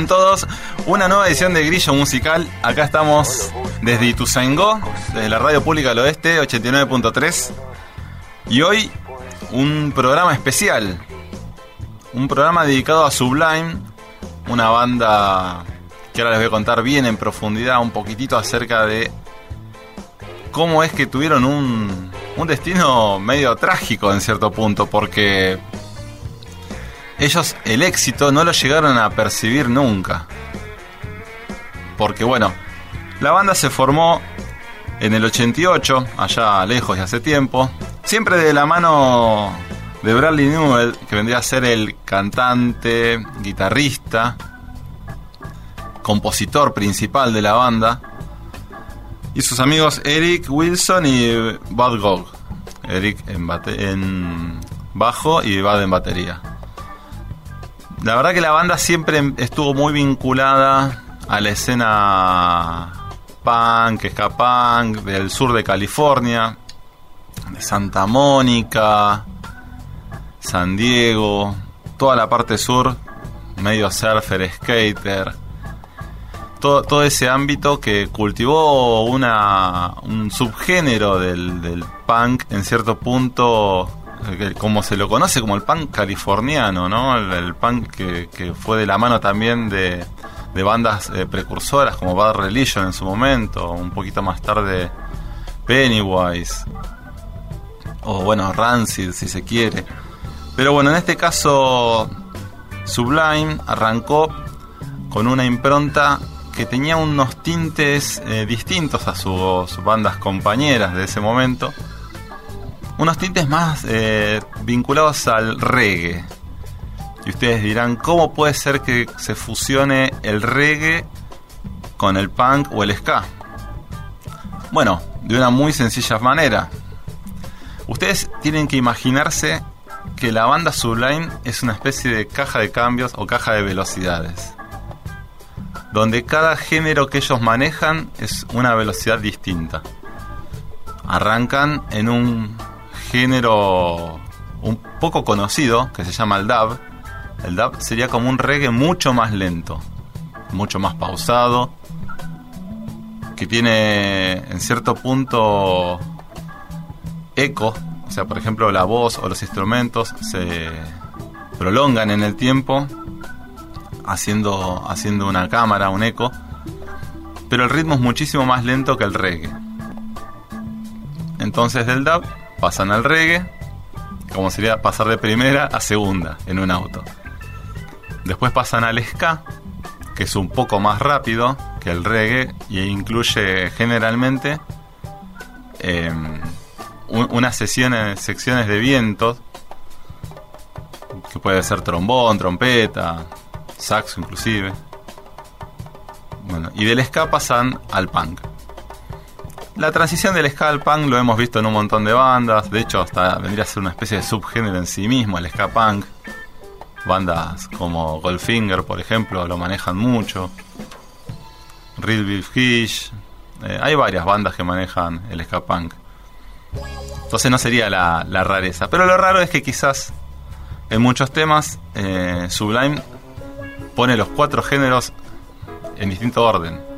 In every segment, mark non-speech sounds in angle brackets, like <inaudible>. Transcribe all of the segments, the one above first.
¿Cómo andan todos? Una nueva edición de Grillo Musical. Acá estamos desde Ituzaingó, desde la Radio Pública del Oeste, 89.3. Y hoy un programa especial. Un programa dedicado a Sublime, una banda que ahora les voy a contar bien en profundidad un poquitito acerca de cómo es que tuvieron un, un destino medio trágico en cierto punto, porque ellos el éxito no lo llegaron a percibir nunca. Porque bueno, la banda se formó en el 88, allá lejos y hace tiempo, siempre de la mano de Bradley Newell, que vendría a ser el cantante, guitarrista, compositor principal de la banda, y sus amigos Eric Wilson y Bud Gog. Eric en, en bajo y Bud en batería. La verdad que la banda siempre estuvo muy vinculada a la escena punk, ska punk del sur de California, de Santa Mónica, San Diego, toda la parte sur, medio surfer, skater, todo, todo ese ámbito que cultivó una, un subgénero del, del punk en cierto punto, como se lo conoce como el punk californiano, ¿no? El, el que fue de la mano también de, de bandas eh, precursoras como Bad Religion en su momento, un poquito más tarde Pennywise, o bueno, Rancid si se quiere. Pero bueno, en este caso Sublime arrancó con una impronta que tenía unos tintes eh, distintos a sus bandas compañeras de ese momento. Unos tintes más eh, vinculados al reggae. Y ustedes dirán, ¿cómo puede ser que se fusione el reggae con el punk o el ska? Bueno, de una muy sencilla manera. Ustedes tienen que imaginarse que la banda Sublime es una especie de caja de cambios o caja de velocidades donde cada género que ellos manejan es una velocidad distinta. Arrancan en un género un poco conocido que se llama el dub. El dub sería como un reggae mucho más lento, mucho más pausado, que tiene en cierto punto eco, o sea, por ejemplo, la voz o los instrumentos se prolongan en el tiempo haciendo, haciendo una cámara, un eco. Pero el ritmo es muchísimo más lento que el reggae. Entonces del dub pasan al reggae, como sería pasar de primera a segunda en un auto. Después pasan al ska, que es un poco más rápido que el reggae y incluye generalmente eh, un- unas sesiones, secciones de vientos, que puede ser trombón, trompeta, saxo inclusive. Bueno, y del ska pasan al punk. La transición del ska punk lo hemos visto en un montón de bandas, de hecho hasta vendría a ser una especie de subgénero en sí mismo, el ska punk. Bandas como Goldfinger, por ejemplo, lo manejan mucho. Real Big Fish. eh, hay varias bandas que manejan el ska punk. Entonces no sería la, la rareza. Pero lo raro es que quizás en muchos temas eh, Sublime pone los cuatro géneros en distinto orden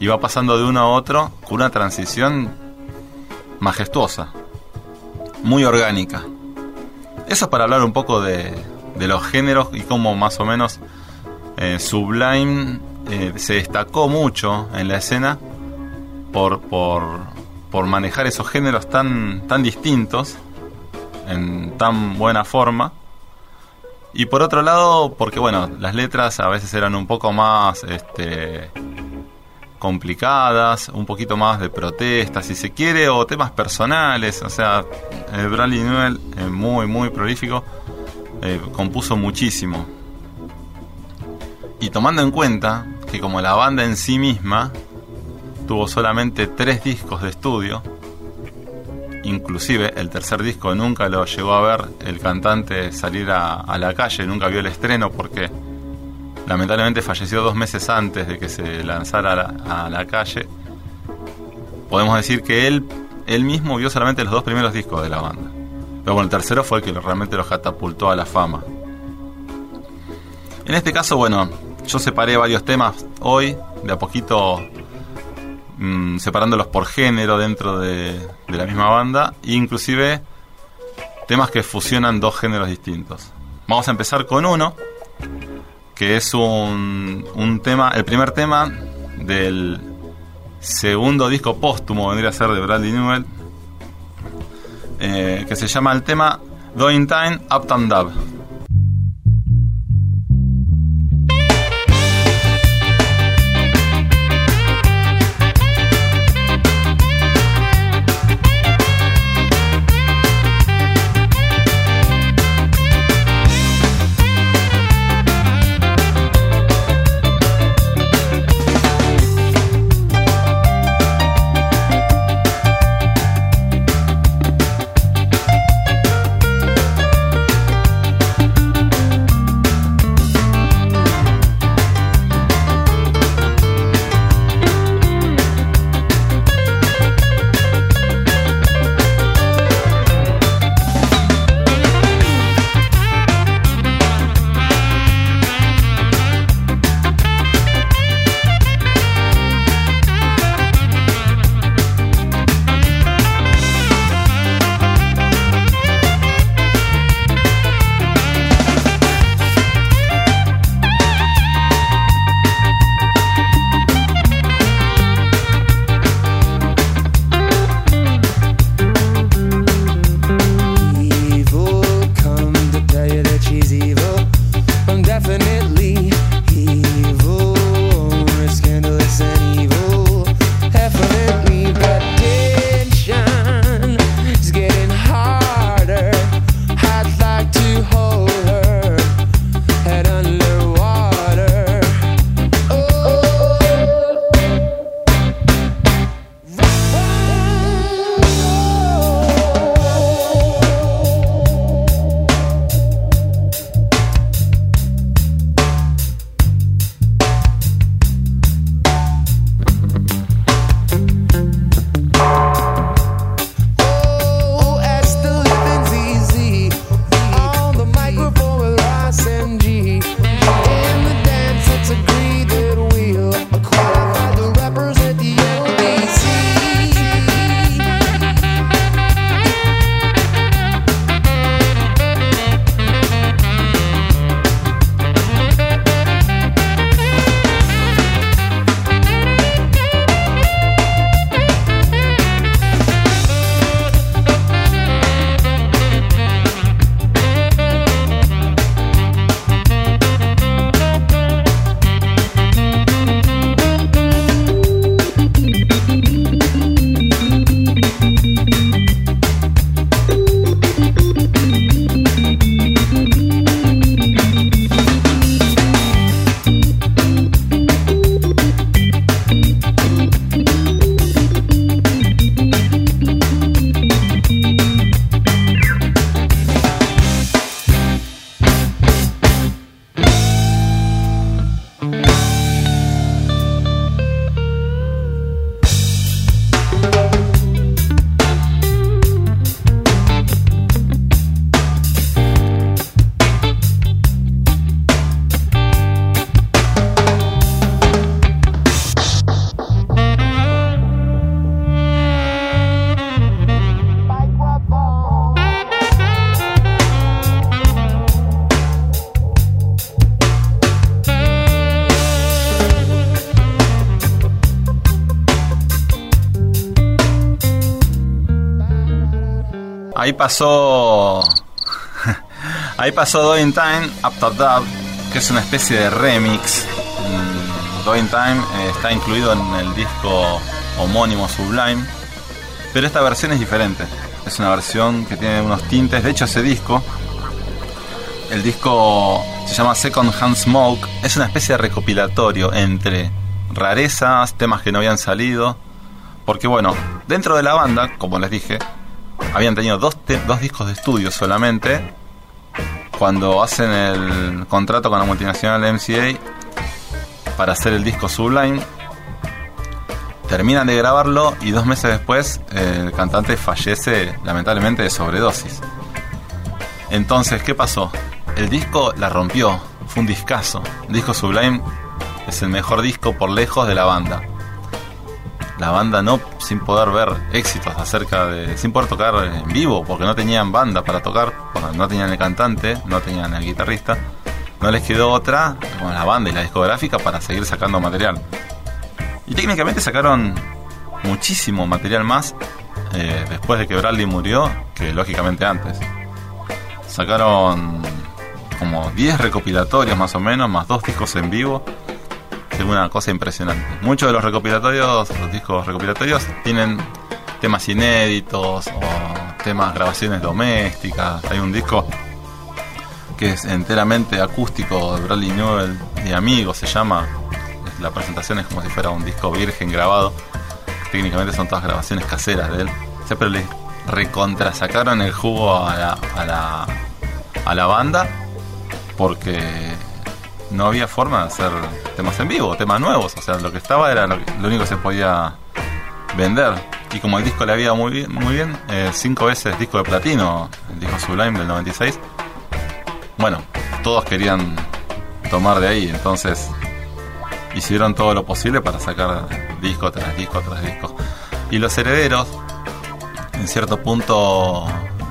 y va pasando de uno a otro con una transición majestuosa, muy orgánica. Eso es para hablar un poco de, de los géneros y cómo más o menos eh, Sublime eh, se destacó mucho en la escena por, por, por manejar esos géneros tan, tan distintos en tan buena forma. Y por otro lado, porque bueno, las letras a veces eran un poco más este, complicadas, un poquito más de protesta, si se quiere, o temas personales. O sea, eh, Bradley Newell, eh, muy, muy prolífico, eh, compuso muchísimo. Y tomando en cuenta que como la banda en sí misma tuvo solamente tres discos de estudio, inclusive el tercer disco nunca lo llegó a ver el cantante salir a, a la calle, nunca vio el estreno porque lamentablemente falleció dos meses antes de que se lanzara a la, calle. Podemos decir que él, él mismo vio solamente los dos primeros discos de la banda. Pero bueno, el tercero fue el que realmente lo catapultó a la fama. En este caso, bueno, yo separé varios temas hoy, de a poquito mmm, separándolos por género dentro de, de la misma banda, e inclusive temas que fusionan dos géneros distintos. Vamos a empezar con uno, que es un, un tema, el primer tema del segundo disco póstumo, vendría a ser de Bradley Newell, eh, que se llama el tema Doing Time Uptown Dub. Pasó. <laughs> Ahí pasó Doing Time Up Top Dub, que es una especie de remix. mm, Doing Time eh, está incluido en el disco homónimo Sublime, pero esta versión es diferente. Es una versión que tiene unos tintes. De hecho, ese disco, el disco se llama Second Hand Smoke, es una especie de recopilatorio entre rarezas, temas que no habían salido. Porque bueno, dentro de la banda, como les dije, habían tenido dos, dos discos de estudio solamente. Cuando hacen el contrato con la multinacional MCA para hacer el disco Sublime, terminan de grabarlo y dos meses después el cantante fallece lamentablemente de sobredosis. Entonces, ¿qué pasó? El disco la rompió, fue un discazo. El disco Sublime es el mejor disco por lejos de la banda. La banda no, sin poder ver éxitos acerca de. sin poder tocar en vivo, porque no tenían banda para tocar, no tenían el cantante, no tenían el guitarrista. No les quedó otra con la banda y la discográfica para seguir sacando material. Y técnicamente sacaron muchísimo material más eh, después de que Bradley murió que lógicamente antes. Sacaron como 10 recopilatorios más o menos, más dos discos en vivo. Es una cosa impresionante. Muchos de los recopilatorios, los discos recopilatorios, tienen temas inéditos o temas, grabaciones domésticas. Hay un disco que es enteramente acústico de Bradley Newell y amigos, se llama. La presentación es como si fuera un disco virgen grabado. Técnicamente son todas grabaciones caseras de él. Siempre le recontrasacaron el jugo a la, a la, a la banda porque no había forma de hacer temas en vivo, temas nuevos. O sea, lo que estaba era lo, único que se podía vender. Y como el disco le había muy bien, muy bien eh, cinco veces disco de platino, el disco Sublime del 96, bueno, todos querían tomar de ahí, entonces hicieron todo lo posible para sacar disco tras disco tras disco. Y los herederos, en cierto punto,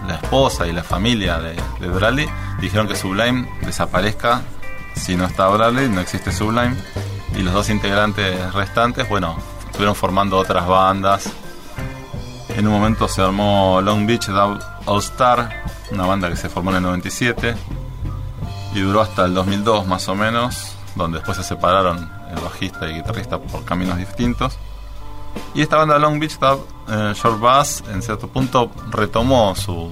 la esposa y la familia de, de Bradley dijeron que Sublime desaparezca si no está Bradley, no existe Sublime. Y los dos integrantes restantes, bueno, estuvieron formando otras bandas. En un momento se armó Long Beach All Star, una banda que se formó en el 97 y duró hasta el 2002 más o menos, donde después se separaron el bajista y el guitarrista por caminos distintos. Y esta banda Long Beach Dub eh, Short Bass en cierto punto retomó su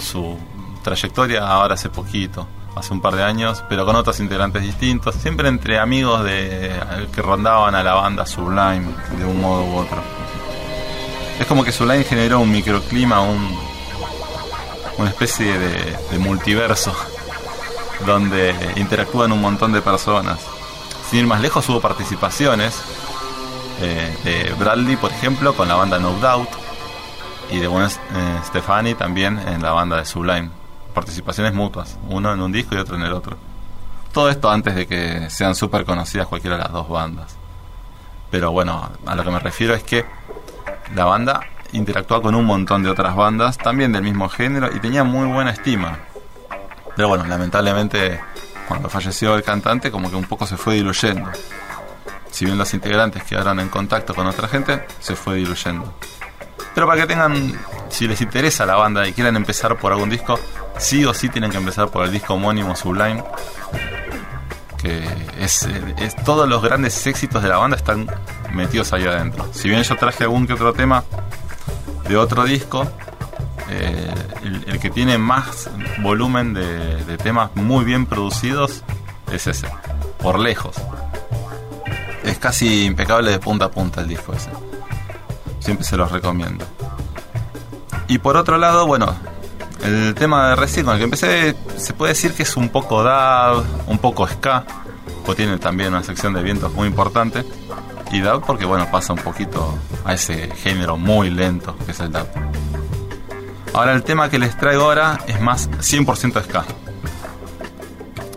su trayectoria ahora hace poquito, hace un par de años, pero con otros integrantes distintos, siempre entre amigos de que rondaban a la banda Sublime de un modo u otro. Es como que Sublime generó un microclima, un, una especie de, multiverso donde interactúan un montón de personas. Sin ir más lejos hubo participaciones eh, de Bradley, por ejemplo, con la banda No Doubt y de Gwen eh, Stefani también en la banda de Sublime. Participaciones mutuas, uno en un disco y otro en el otro. Todo esto antes de que sean súper conocidas cualquiera de las dos bandas. Pero bueno, a lo que me refiero es que la banda interactuaba con un montón de otras bandas, también del mismo género, y tenía muy buena estima. Pero bueno, lamentablemente cuando falleció el cantante como que un poco se fue diluyendo. Si bien los integrantes quedaron en contacto con otra gente, se fue diluyendo. Pero para que tengan, si les interesa la banda y quieran empezar por algún disco, sí o sí tienen que empezar por el disco homónimo Sublime. Que es, es todos los grandes éxitos de la banda están metidos ahí adentro. Si bien yo traje algún que otro tema de otro disco, eh, el, que tiene más volumen de temas muy bien producidos es ese, por lejos. Es casi impecable de punta a punta el disco ese. Siempre se los recomiendo. Y por otro lado, bueno, el tema de recién con el que empecé se puede decir que es un poco dub, un poco ska, o tiene también una sección de vientos muy importante. Y dub porque bueno, pasa un poquito a ese género muy lento que es el dub. Ahora el tema que les traigo ahora es más 100% ska.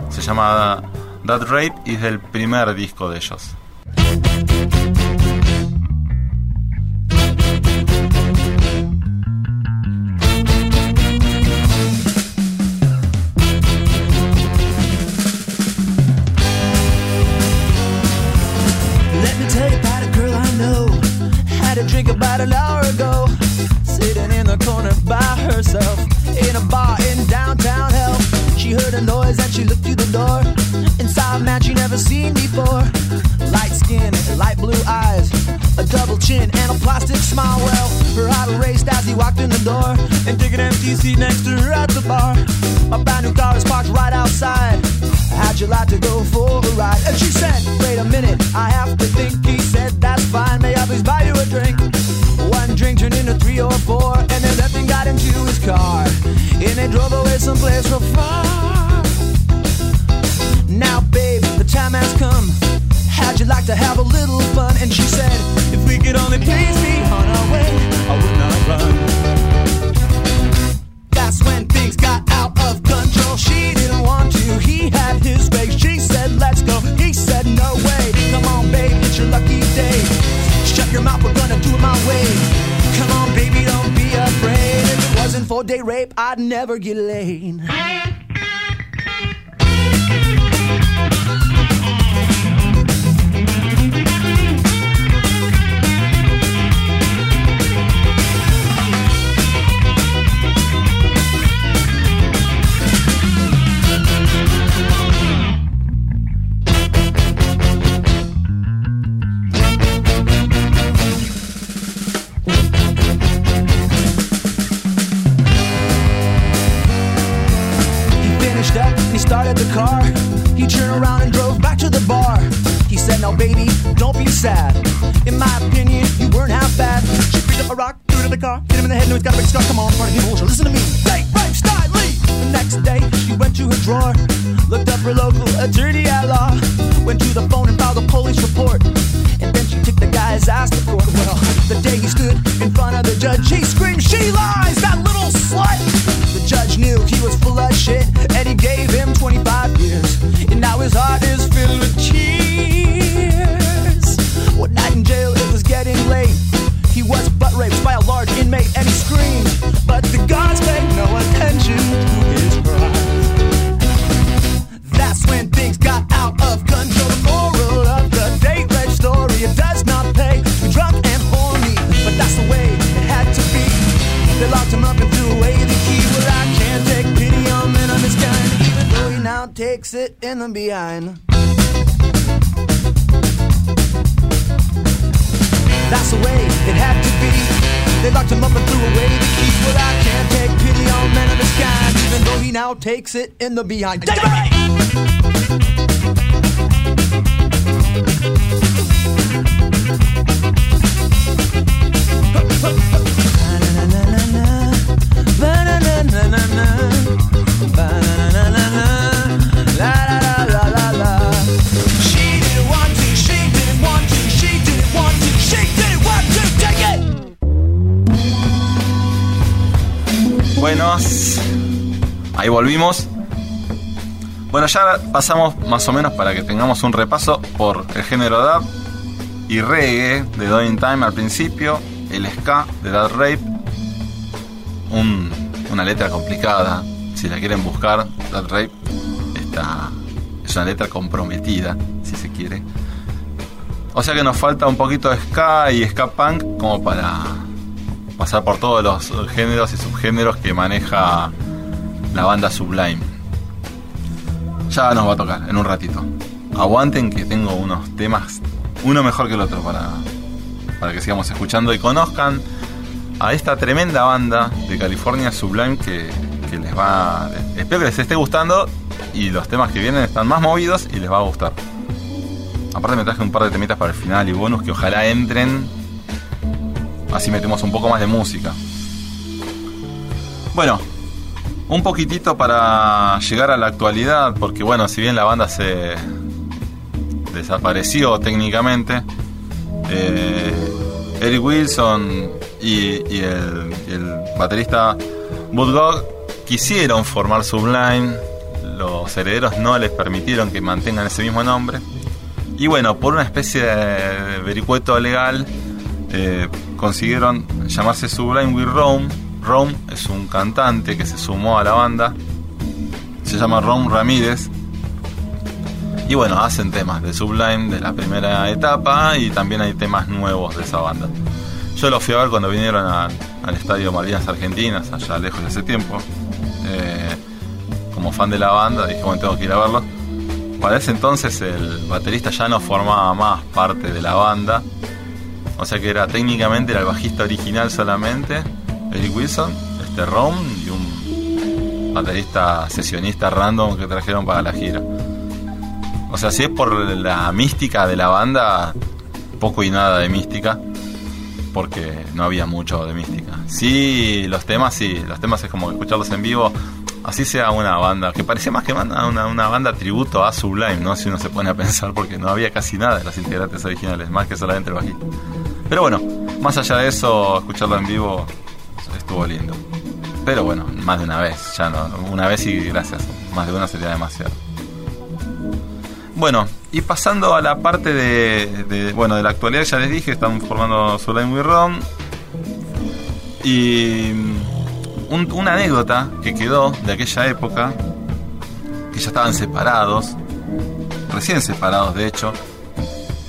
Se llama That Rape y es del primer disco de ellos. Rape, I'd never get laid. Takes in the behind. That's the way it had to be. They locked him up and threw away the key. Well, I can't take pity on men of this kind, even though he now takes it in the behind. David! She Ahí volvimos. Bueno, ya pasamos más o menos para que tengamos un repaso por el género dub y reggae de Doing Time al principio, el ska de Dad Rape, un- una letra complicada, si la quieren buscar, Dad Rape está, es una letra comprometida, si se quiere. O sea que nos falta un poquito de ska y ska punk como para pasar por todos los géneros y subgéneros que maneja la banda Sublime. Ya nos va a tocar en un ratito. Aguanten que tengo unos temas, uno mejor que el otro para, para que sigamos escuchando y conozcan a esta tremenda banda de California Sublime que, que les va. Espero que les esté gustando y los temas que vienen están más movidos y les va a gustar. Aparte me traje un par de temitas para el final y bonus que ojalá entren. Así metemos un poco más de música. Bueno, un poquitito para llegar a la actualidad, porque bueno, si bien la banda se desapareció técnicamente, eh, Eric Wilson y, el, y el baterista Bud Gog quisieron formar Sublime, los herederos no les permitieron que mantengan ese mismo nombre. Y bueno, por una especie de vericueto legal, eh, consiguieron llamarse Sublime with Rome. Rome es un cantante que se sumó a la banda. Se llama Rome Ramírez. Y bueno, hacen temas de Sublime de la primera etapa y también hay temas nuevos de esa banda. Yo los fui a ver cuando vinieron al estadio Malvinas Argentinas, allá lejos de ese tiempo. Eh, como fan de la banda, dije, bueno, tengo que ir a verlos. Para ese entonces el baterista ya no formaba más parte de la banda. O sea que era técnicamente era el bajista original solamente, Eric Wilson, este Ron y un baterista sesionista random que trajeron para la gira. O sea, si es por la mística de la banda, poco y nada de mística, porque no había mucho de mística. Sí, los temas, sí, los temas es como escucharlos en vivo, así sea una banda, que parecía más que una, una banda tributo a Sublime, ¿no? Si uno se pone a pensar, porque no había casi nada de las integrantes originales, más que solamente el bajista. Pero bueno, más allá de eso, escucharlo en vivo estuvo lindo. Pero bueno, más de una vez, ya no, una vez y gracias, más de una sería demasiado. Bueno, y pasando a la parte de, de- bueno, de la actualidad, ya les dije, están formando Sublime with Rom. Y mm, un- una anécdota que quedó de aquella época, que ya estaban separados, recién separados de hecho,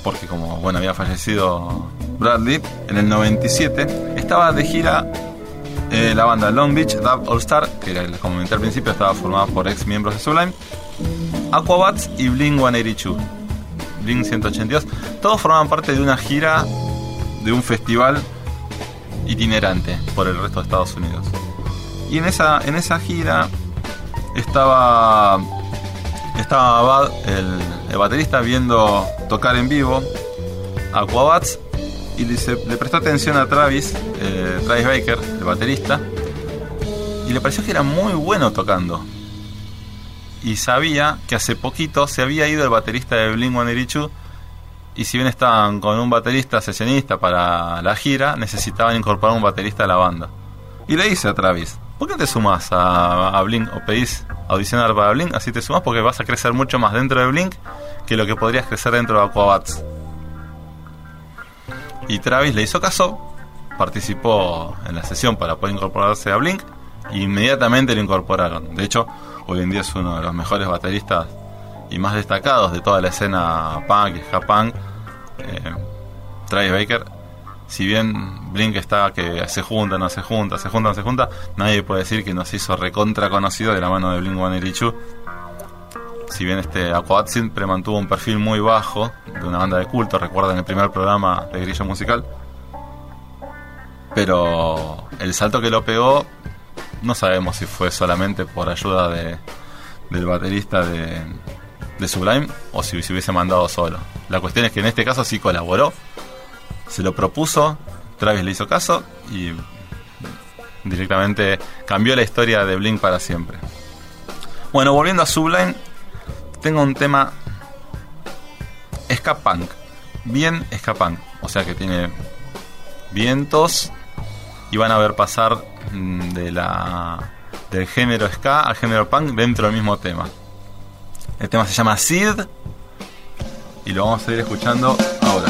porque como bueno había fallecido Bradley en el 97, estaba de gira eh, la banda Long Beach Dub All Star, que como comenté al principio estaba formada por ex miembros de Sublime, Aquabats y Blink 182. Blink 182. Todos formaban parte de una gira de un festival itinerante por el resto de Estados Unidos. Y en esa, en esa gira estaba estaba el, baterista, viendo tocar en vivo Aquabats y le prestó atención a Travis, eh, Travis Baker, el baterista, y le pareció que era muy bueno tocando. Y sabía que hace poquito se había ido el baterista de Blink 182 y si bien estaban con un baterista sesionista para la gira, necesitaban incorporar un baterista a la banda. Y le dice a Travis, ¿por qué te sumas a, a Blink o pedís audicionar para Blink? Así te sumas porque vas a crecer mucho más dentro de Blink que lo que podrías crecer dentro de Aquabats. Y Travis le hizo caso, participó en la sesión para poder incorporarse a Blink e inmediatamente lo incorporaron. De hecho, hoy en día es uno de los mejores bateristas y más destacados de toda la escena punk y ska punk. Eh, Travis Baker, si bien Blink está que se junta, no se junta, se junta, no se junta, nadie puede decir que nos hizo recontra conocido de la mano de Blink 182. Si bien este Aquat siempre mantuvo un perfil muy bajo de una banda de culto, recuerden el primer programa de Grillo Musical. Pero el salto que lo pegó, no sabemos si fue solamente por ayuda de, del baterista de, de Sublime o si se hubiese mandado solo. La cuestión es que en este caso sí colaboró, se lo propuso, Travis le hizo caso y directamente cambió la historia de Blink para siempre. Bueno, volviendo a Sublime, tengo un tema ska punk, bien ska punk, o sea que tiene vientos y van a ver pasar mm, de la del género ska al género punk dentro del mismo tema. El tema se llama Sid y lo vamos a ir escuchando ahora.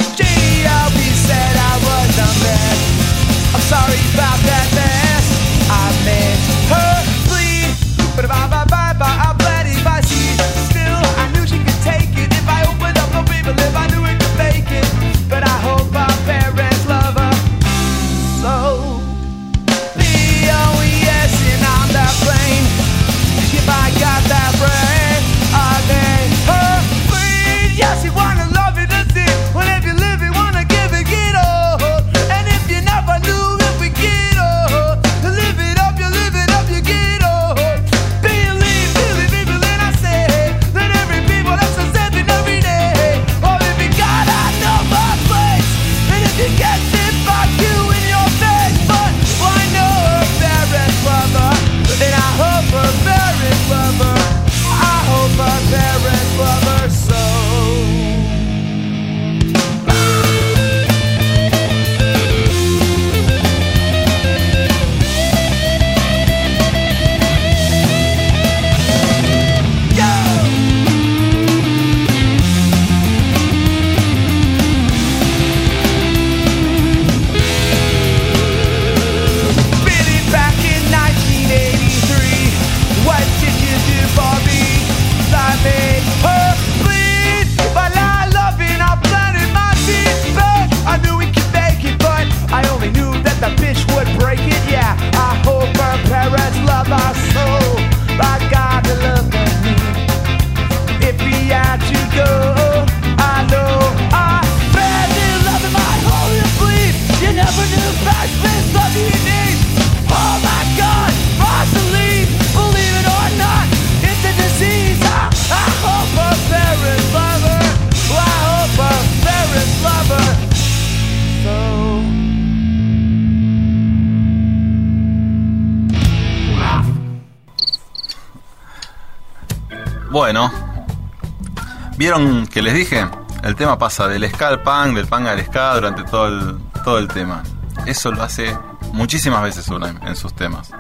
¿Vieron que les dije? El tema pasa del ska al punk, del punk al ska durante todo el, todo el tema. Eso lo hace muchísimas veces Sublime en sus temas.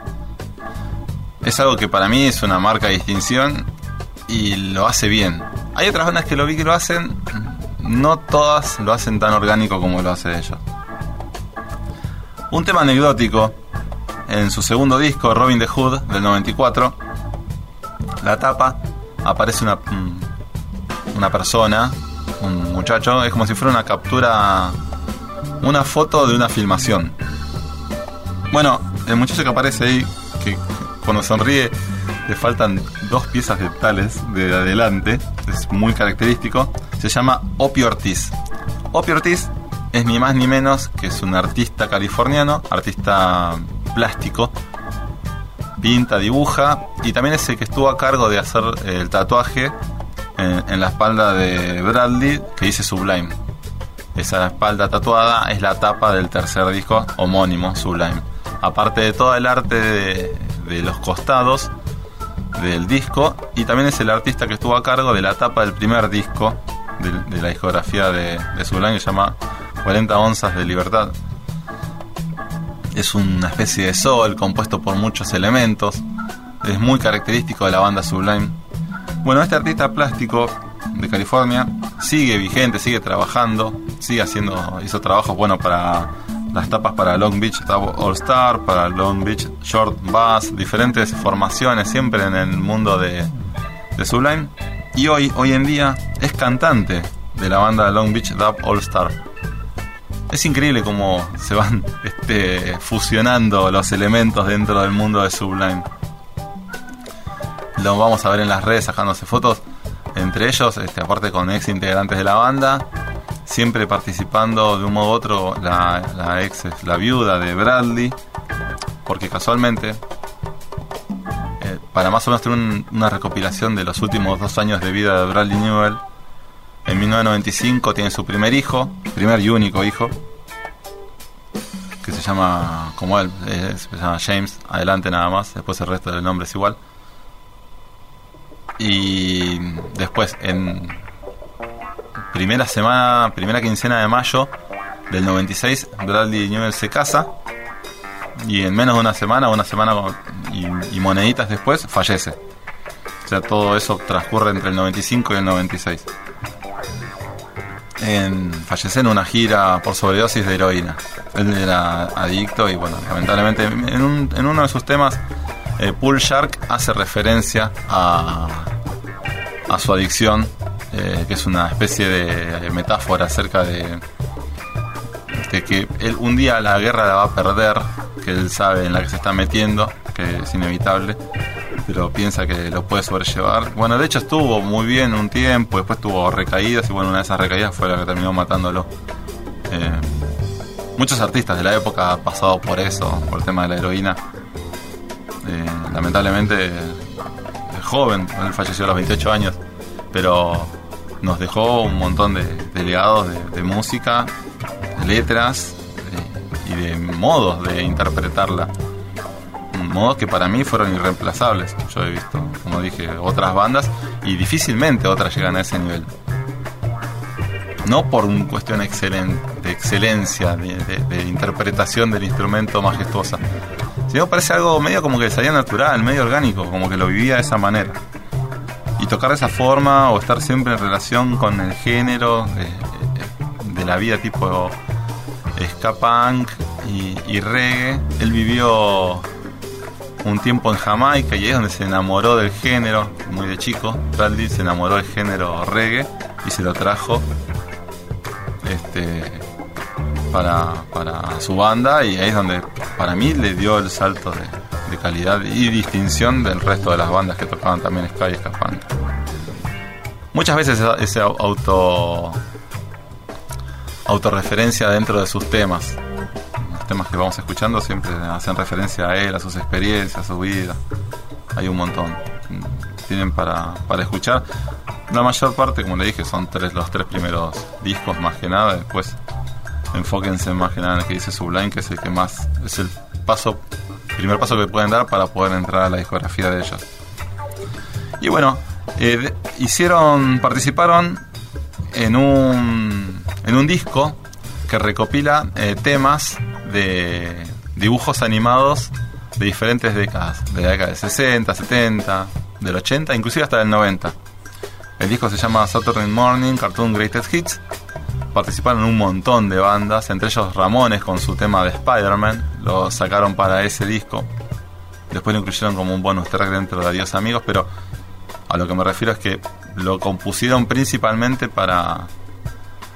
Es algo que para mí es una marca de distinción y lo hace bien. Hay otras bandas que lo vi que lo hacen, no todas lo hacen tan orgánico como lo hace ellos. Un tema anecdótico, en su segundo disco, Robin the Hood, del 94, la tapa aparece una, mm, una persona, un muchacho, es como si fuera una captura, una foto de una filmación. Bueno, el muchacho que aparece ahí, que cuando sonríe le faltan dos piezas dentales de adelante, es muy característico, se llama Opie Ortiz. Opie Ortiz es ni más ni menos que es un artista californiano, artista plástico, pinta, dibuja y también es el que estuvo a cargo de hacer el tatuaje en, en la espalda de Bradley que dice Sublime. Esa espalda tatuada es la tapa del tercer disco homónimo, Sublime. Aparte de todo el arte de, los costados del disco y también es el artista que estuvo a cargo de la tapa del primer disco de, de la discografía de, de Sublime que se llama 40 onzas de libertad. Es una especie de sol compuesto por muchos elementos. Es muy característico de la banda Sublime. Bueno, este artista plástico de California sigue vigente, sigue trabajando, sigue haciendo, hizo trabajos bueno para las tapas para Long Beach All Star, para Long Beach Short Bass, diferentes formaciones siempre en el mundo de, de Sublime. Y hoy, hoy en día, es cantante de la banda Long Beach Dub All Star. Es increíble cómo se van <laughs> este, fusionando los elementos dentro del mundo de Sublime. Lo vamos a ver en las redes sacándose fotos entre ellos, este, aparte con ex integrantes de la banda, siempre participando de un modo u otro la, ex, la viuda de Bradley, porque casualmente, eh, para más o menos tener un- una recopilación de los últimos dos años de vida de Bradley Newell, en 1995 tiene su primer hijo, primer y único hijo, que se llama, como él, eh, se llama James, adelante nada más, después el resto del nombre es igual. Y después, en primera semana, primera quincena de mayo del 96, Bradley Newell se casa y en menos de una semana, una semana y, y moneditas después, fallece. O sea, todo eso transcurre entre el 95 y el 96. En, en una gira por sobredosis de heroína. Él era adicto y bueno, lamentablemente en, un- en uno de sus temas, eh, Pool Shark hace referencia a, a su adicción, eh, que es una especie de metáfora acerca de, de que él un día la guerra la va a perder, que él sabe en la que se está metiendo, que es inevitable, pero piensa que lo puede sobrellevar. Bueno, de hecho estuvo muy bien un tiempo, después tuvo recaídas y bueno, una de esas recaídas fue la que terminó matándolo. Eh, muchos artistas de la época han pasado por eso, por el tema de la heroína. Eh, lamentablemente es joven, él falleció a los 28 años, pero nos dejó un montón de, legados de, de música, de letras eh, y de modos de interpretarla. Modos que para mí fueron irreemplazables. Yo he visto, como dije, otras bandas y difícilmente otras llegan a ese nivel. No por una cuestión excelen- de excelencia, de, interpretación del instrumento majestuosa, sino parece algo medio como que salía natural, medio orgánico, como que lo vivía de esa manera. Y tocar de esa forma o estar siempre en relación con el género de la vida tipo ska punk y reggae. Él vivió un tiempo en Jamaica y ahí es donde se enamoró del género, muy de chico. Bradley se enamoró del género reggae y se lo trajo este para, para su banda y ahí es donde para mí le dio el salto de, calidad y distinción del resto de las bandas que tocaban también ska y. Muchas veces ese au- auto autorreferencia dentro de sus temas. Temas que vamos escuchando siempre hacen referencia a él, a sus experiencias, a su vida. Hay un montón. Tienen para, para escuchar. La mayor parte, como le dije, son tres, los tres primeros discos más que nada. Después enfóquense más que nada en el que dice Sublime, que es el que más, es el paso, primer paso que pueden dar para poder entrar a la discografía de ellos. Y bueno, Eh, hicieron, participaron en un, en un disco que recopila eh, temas de dibujos animados de diferentes décadas, de la década del 60, 70, del 80, inclusive hasta del 90. El disco se llama Saturday Morning Cartoon Greatest Hits. Participaron un montón de bandas, entre ellos Ramones con su tema de Spider-Man, lo sacaron para ese disco. Después lo incluyeron como un bonus track dentro de Adiós Amigos, pero a lo que me refiero es que lo compusieron principalmente para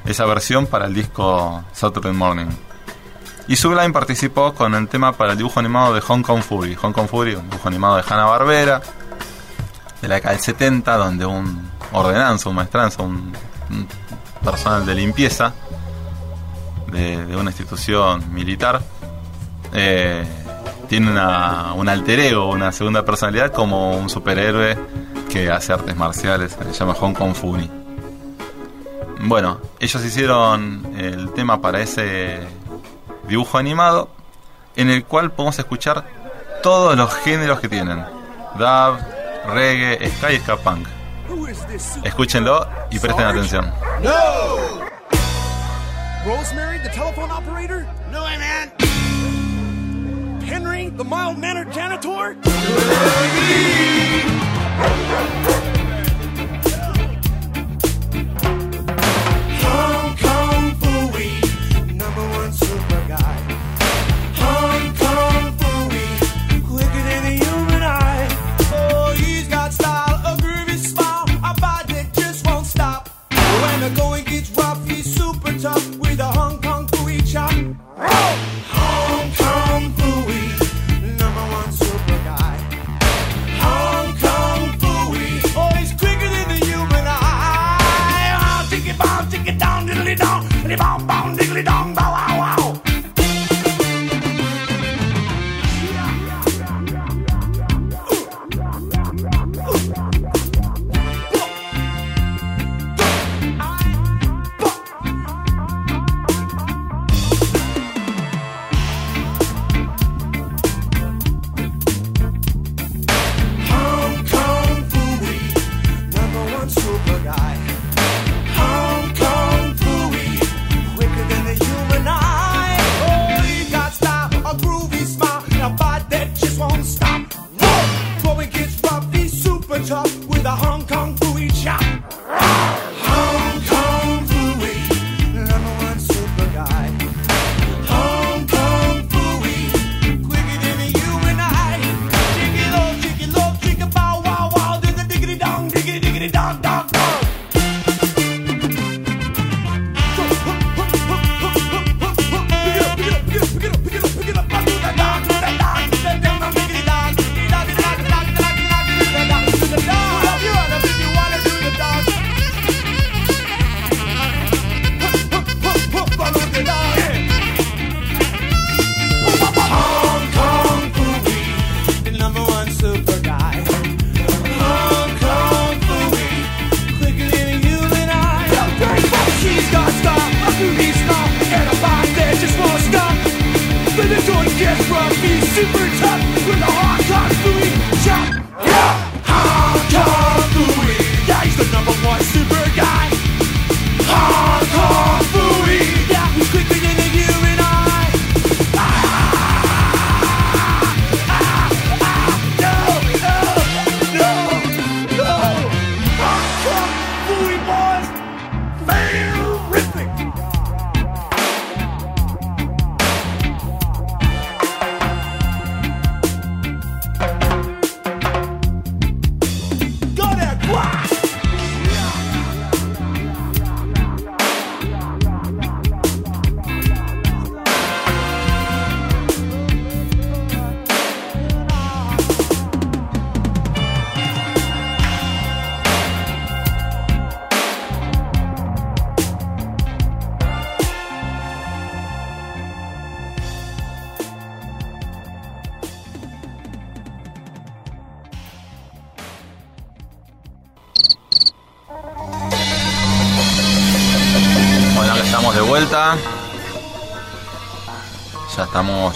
esa versión para el disco Saturday Morning. Y Sublime participó con el tema para el dibujo animado de Hong Kong Fury. Hong Kong Fury, un dibujo animado de Hanna-Barbera, de la década del 70, donde un ordenanza, un maestranza, un, personal de limpieza de, de una institución militar eh, tiene una, un alter ego, una segunda personalidad como un superhéroe que hace artes marciales, se llama Hong Kong Fury. Bueno, ellos hicieron el tema para ese dibujo animado en el cual podemos escuchar todos los géneros que tienen. Dub, reggae, ska y ska punk. Escúchenlo y presten atención. Rosemary, the telephone operator? No, man. Henry, the mild mannered janitor?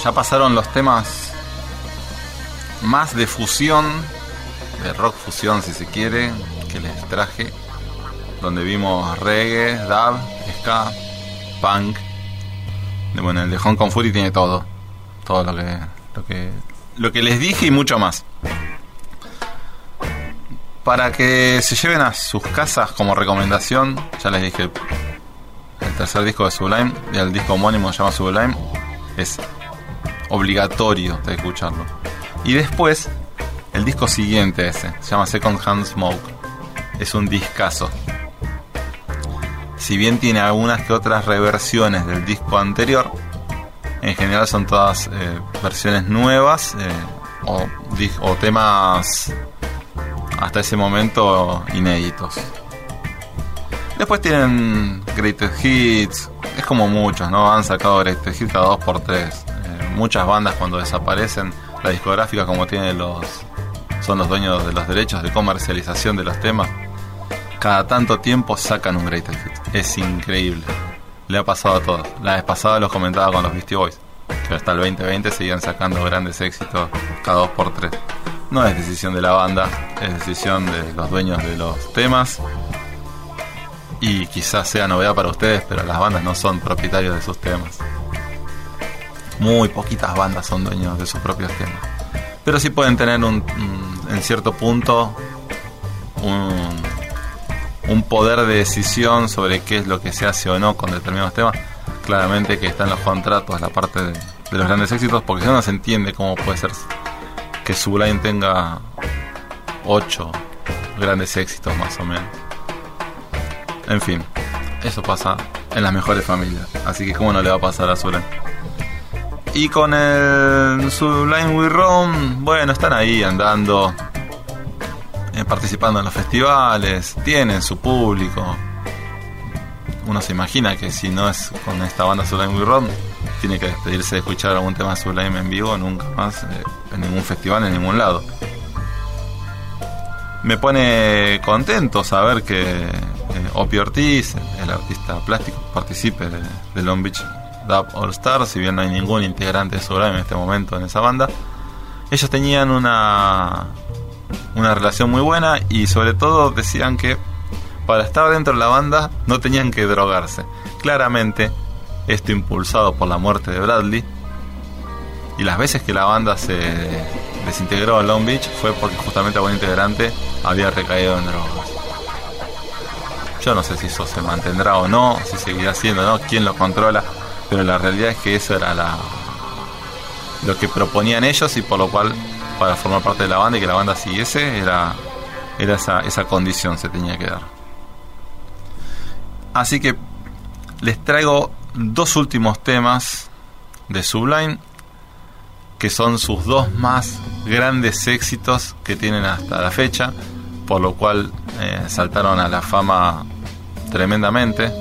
Ya pasaron los temas más de fusión, de rock fusión si se quiere, que les traje, donde vimos reggae, dub, ska, punk. Bueno, el de Hong Kong Fury tiene todo, todo lo que, lo que, lo que les dije y mucho más. Para que se lleven a sus casas como recomendación, ya les dije, el tercer disco de Sublime y el disco homónimo se llama Sublime, es obligatorio de escucharlo. Y después, el disco siguiente ese, se llama Second Hand Smoke. Es un discazo. Si bien tiene algunas que otras reversiones del disco anterior, en general son todas eh, versiones nuevas eh, o, o temas hasta ese momento inéditos. Después tienen Greatest Hits, es como muchos, ¿no? Han sacado Greatest Hits cada dos por tres. Eh, muchas bandas cuando desaparecen, la discográfica como tiene los son los dueños de los derechos de comercialización de los temas, cada tanto tiempo sacan un Greatest Hits. Es increíble. Le ha pasado a todos. La vez pasada los comentaba con los Beastie Boys, que hasta el 2020 seguían sacando grandes éxitos cada dos por tres. No es decisión de la banda, es decisión de los dueños de los temas y quizás sea novedad para ustedes, pero las bandas no son propietarios de sus temas. Muy poquitas bandas son dueños de sus propios temas. Pero sí pueden tener un, un- en cierto punto un, poder de decisión sobre qué es lo que se hace o no con determinados temas. Claramente que está en los contratos la parte de, los grandes éxitos, porque si no, se entiende cómo puede ser que Sublime tenga 8 grandes éxitos más o menos. En fin, eso pasa en las mejores familias. Así que cómo no le va a pasar a Sublime. Y con el Sublime We Roam, bueno, están ahí andando, eh, participando en los festivales, tienen su público. Uno se imagina que si no es con esta banda Sublime We Roam, tiene que despedirse de escuchar algún tema Sublime en vivo, nunca más, eh, en ningún festival, en ningún lado. Me pone contento saber que eh, Ortiz, el artista plástico, participe de Long Beach All Stars, si bien no hay ningún integrante de Sublime en este momento en esa banda. Ellos tenían una, una relación muy buena y sobre todo decían que para estar dentro de la banda no tenían que drogarse. Claramente, esto impulsado por la muerte de Bradley y las veces que la banda se desintegró a Long Beach fue porque justamente algún integrante había recaído en drogas. Yo no sé si eso se mantendrá o no, si seguirá siendo no, quién lo controla, pero la realidad es que eso era la lo que proponían ellos y por lo cual para formar parte de la banda y que la banda siguiese era, era esa, esa condición se tenía que dar. Así que les traigo dos últimos temas de Sublime que son sus dos más grandes éxitos que tienen hasta la fecha, por lo cual eh, saltaron a la fama tremendamente.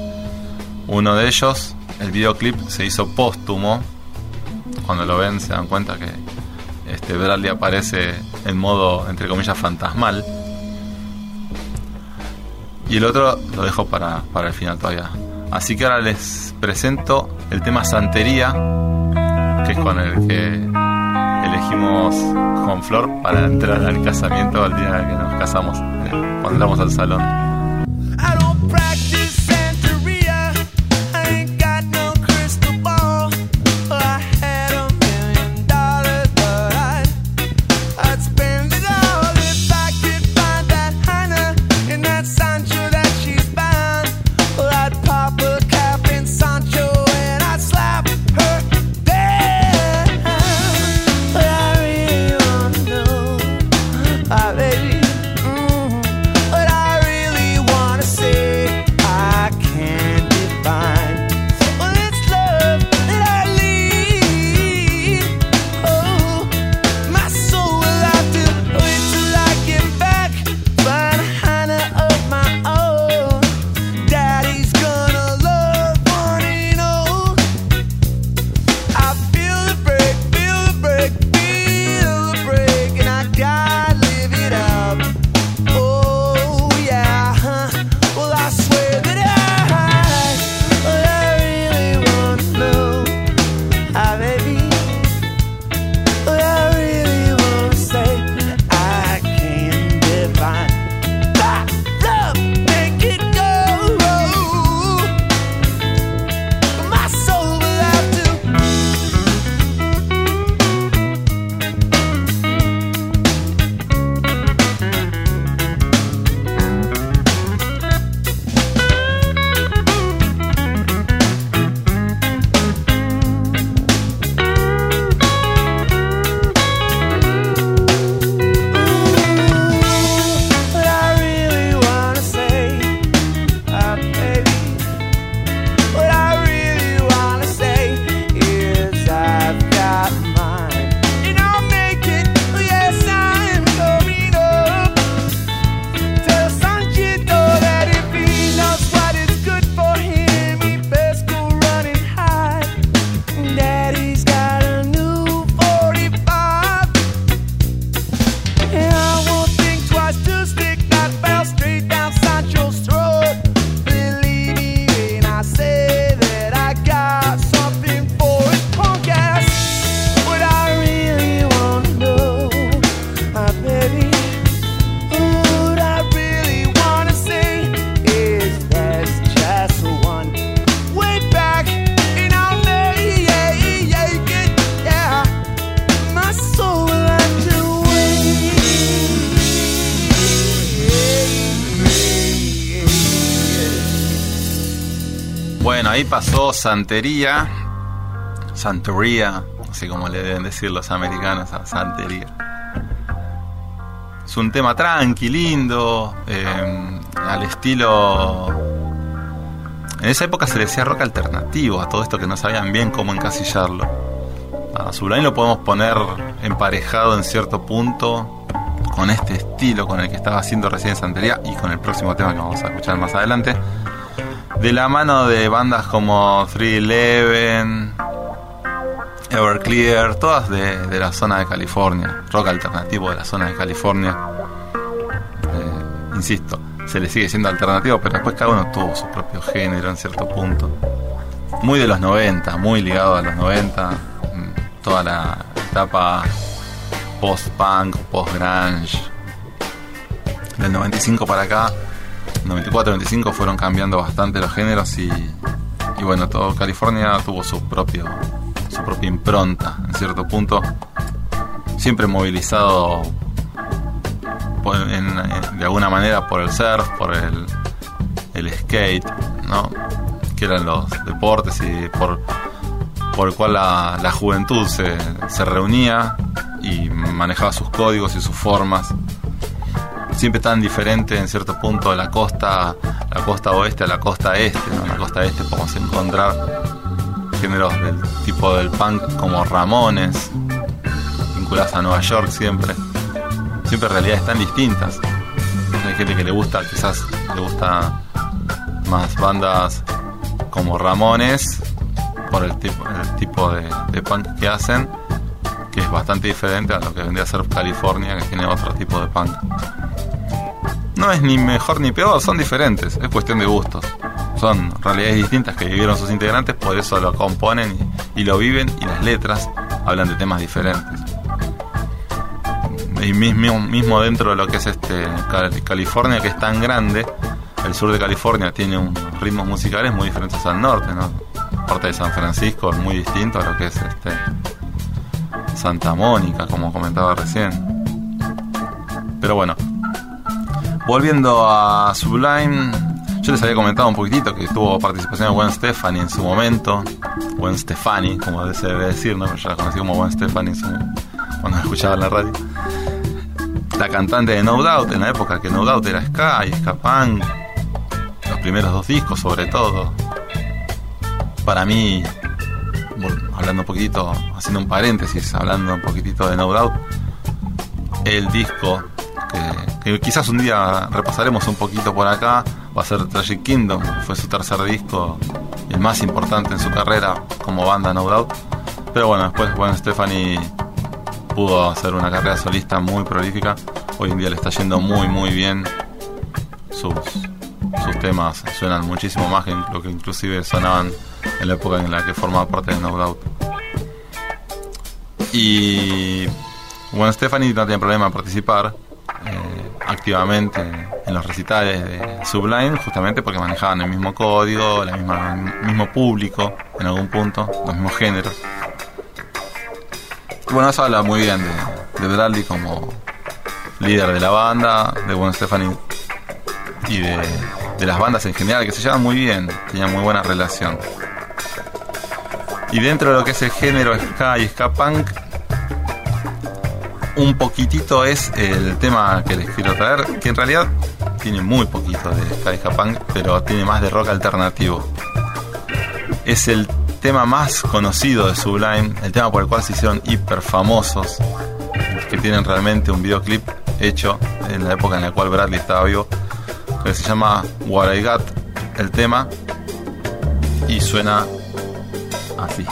Uno de ellos, el videoclip se hizo póstumo. Cuando lo ven se dan cuenta que este Bradley aparece en modo, entre comillas, fantasmal. Y el otro lo dejo para, para el final todavía. Así que ahora les presento el tema Santería, que es con el que elegimos con Flor para entrar al casamiento al día que nos casamos, cuando entramos al salón. Ahí pasó Santería. Santería, así como le deben decir los americanos a Santería. Es un tema tranqui, lindo, eh, al estilo... En esa época se decía rock alternativo a todo esto que no sabían bien cómo encasillarlo. A Sublime lo podemos poner emparejado en cierto punto con este estilo con el que estaba haciendo recién Santería y con el próximo tema que vamos a escuchar más adelante. De la mano de bandas como 311, Everclear, todas de, de la zona de California, rock alternativo de la zona de California. Eh, insisto, se le sigue siendo alternativo, pero después cada uno tuvo su propio género en cierto punto. Muy de los 90, muy ligado a los 90, mm, toda la etapa post-punk, post-grunge. Del 95 para acá, 94-95 fueron cambiando bastante los géneros y, bueno, todo California tuvo su propio su propia impronta en cierto punto. Siempre movilizado por- de alguna manera por el surf por el, skate que eran los deportes y por, por el cual la, la juventud se, se reunía y manejaba sus códigos y sus formas siempre tan diferente en cierto punto de la costa la costa oeste a la costa este en la costa este podemos encontrar géneros del tipo del punk como Ramones, vinculados a Nueva York siempre. Siempre realidades tan distintas. Hay gente que le gusta, quizás le gusta más bandas como Ramones por el tipo, el tipo de punk que hacen, que es bastante diferente a lo que vendría a ser California, que tiene otro tipo de punk. No es ni mejor ni peor, son diferentes, es cuestión de gustos son realidades distintas que vivieron sus integrantes, por eso lo componen y, lo viven y las letras hablan de temas diferentes. Y mismo, dentro de lo que es este Cal- California, que es tan grande, el sur de California tiene ritmos musicales muy diferentes al norte, ¿no? Parte de San Francisco es muy distinto a lo que es este Santa Mónica, como comentaba recién. Pero bueno, volviendo a Sublime, yo les había comentado un poquitito que tuvo participación de Gwen Stefani en su momento. Gwen Stefani, como se debe decir, ¿no? Yo la conocí como Gwen Stefani cuando la escuchaba en la radio. La cantante de No Doubt, en la época que No Doubt era ska y ska punk. Los primeros dos discos, sobre todo. Para mí, hablando un poquitito, haciendo un paréntesis, hablando un poquitito de No Doubt, el disco que, quizás un día repasaremos un poquito por acá va a ser Tragic Kingdom, fue su tercer disco el más importante en su carrera como banda No Doubt. Pero bueno, después Gwen Stefani pudo hacer una carrera solista muy prolífica. Hoy en día le está yendo muy muy bien. Sus, sus temas suenan muchísimo más que lo que inclusive sonaban en la época en la que formaba parte de No Doubt. Y Gwen Stefani no tiene problema en participar activamente en los recitales de Sublime, justamente porque manejaban el mismo código, el mismo público en algún punto, los mismos géneros. Bueno, eso habla muy bien de, de Bradley como líder de la banda, de Gwen Stefani y de, de las bandas en general, que se llevan muy bien, tenían muy buena relación. Y dentro de lo que es el género ska y ska punk, un poquitito es el tema que les quiero traer, que en realidad tiene muy poquito de ska y ska punk, pero tiene más de rock alternativo. Es el tema más conocido de Sublime, el tema por el cual se hicieron hiper famosos, que tienen realmente un videoclip hecho en la época en la cual Bradley estaba vivo, que se llama What I Got, el tema, y suena así.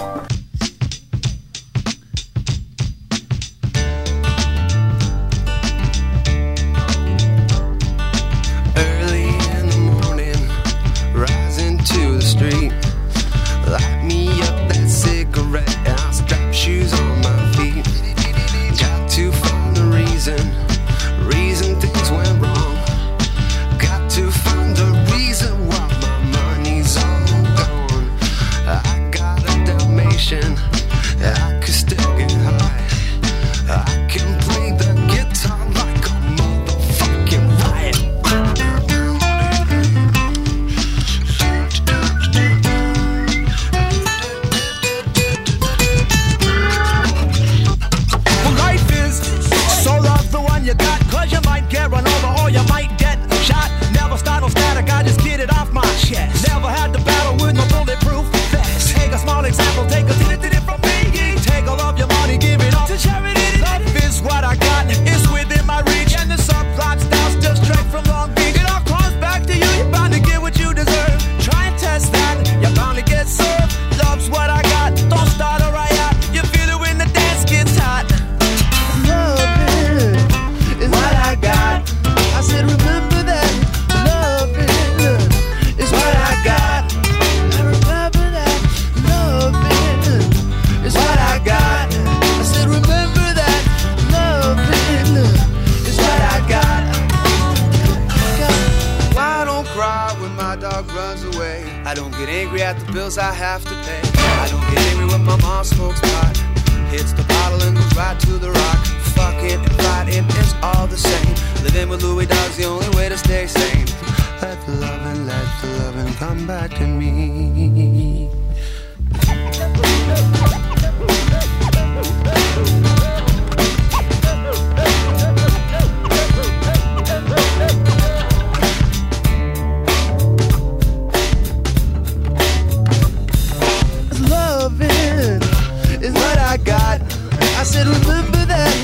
remember that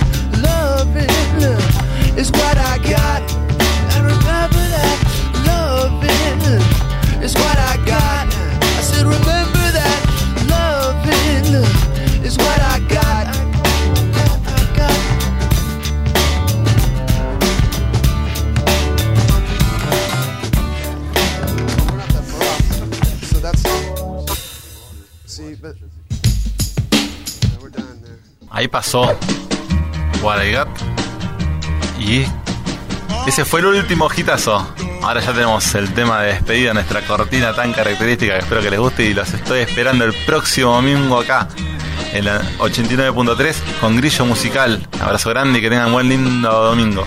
loving is what I got. And remember that loving is what I pasó What Y ese fue el último hitazo. Ahora ya tenemos el tema de despedida, nuestra cortina tan característica que espero que les guste y los estoy esperando el próximo domingo acá en la 89.3 con Grillo Musical. Abrazo grande y que tengan buen lindo domingo.